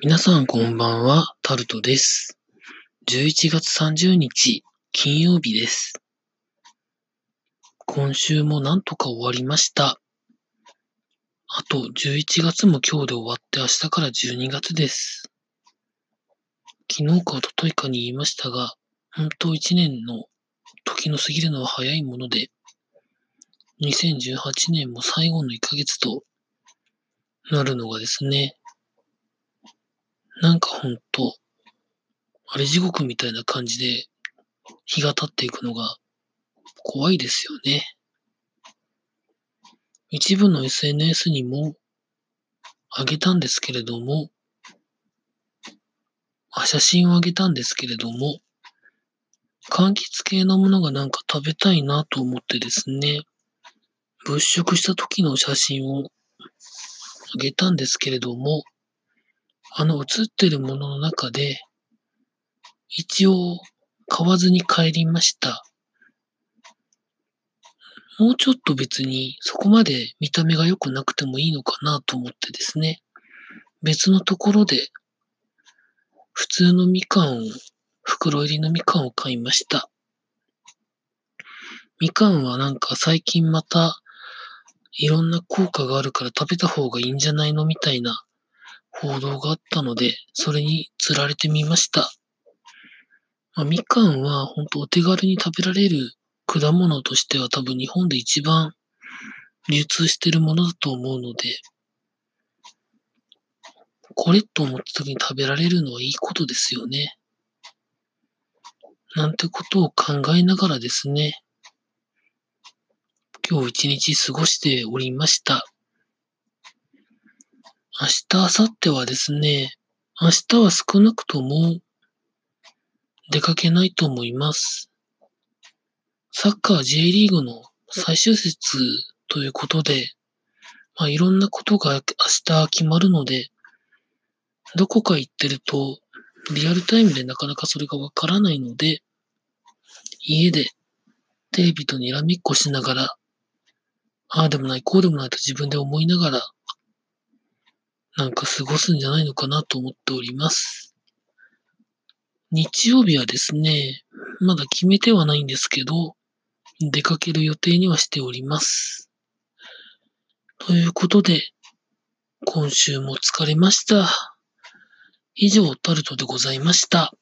皆さんこんばんは、タルトです。11月30日、金曜日です。今週もなんとか終わりました。あと11月も今日で終わって明日から12月です。昨日か一昨日かに言いましたが、本当1年の時の過ぎるのは早いもので、2018年も最後の1ヶ月となるのがですね、なんかほんと、あれ地獄みたいな感じで日が経っていくのが怖いですよね。一部の SNS にもあげたんですけれども、あ写真をあげたんですけれども、柑橘系のものがなんか食べたいなと思ってですね、物色した時の写真をあげたんですけれども、あの写ってるものの中で、一応買わずに帰りました。もうちょっと別にそこまで見た目が良くなくてもいいのかなと思ってですね、別のところで普通のみかんを、袋入りのみかんを買いました。みかんはなんか最近またいろんな効果があるから食べた方がいいんじゃないのみたいな報道があったので、それに釣られてみました。まあ、みかんは本当お手軽に食べられる果物としては多分日本で一番流通してるものだと思うので、これと思った時に食べられるのはいいことですよね。なんてことを考えながらですね、今日一日過ごしておりました。明日、明後日はですね、明日は少なくとも出かけないと思います。サッカー J リーグの最終節ということで、まあ、いろんなことが明日決まるので、どこか行ってるとリアルタイムでなかなかそれがわからないので、家でテレビとにらめっこしながら、ああでもない、こうでもないと自分で思いながら、なんか過ごすんじゃないのかなと思っております。日曜日はですね、まだ決めてはないんですけど、出かける予定にはしております。ということで、今週も疲れました。以上、タルトでございました。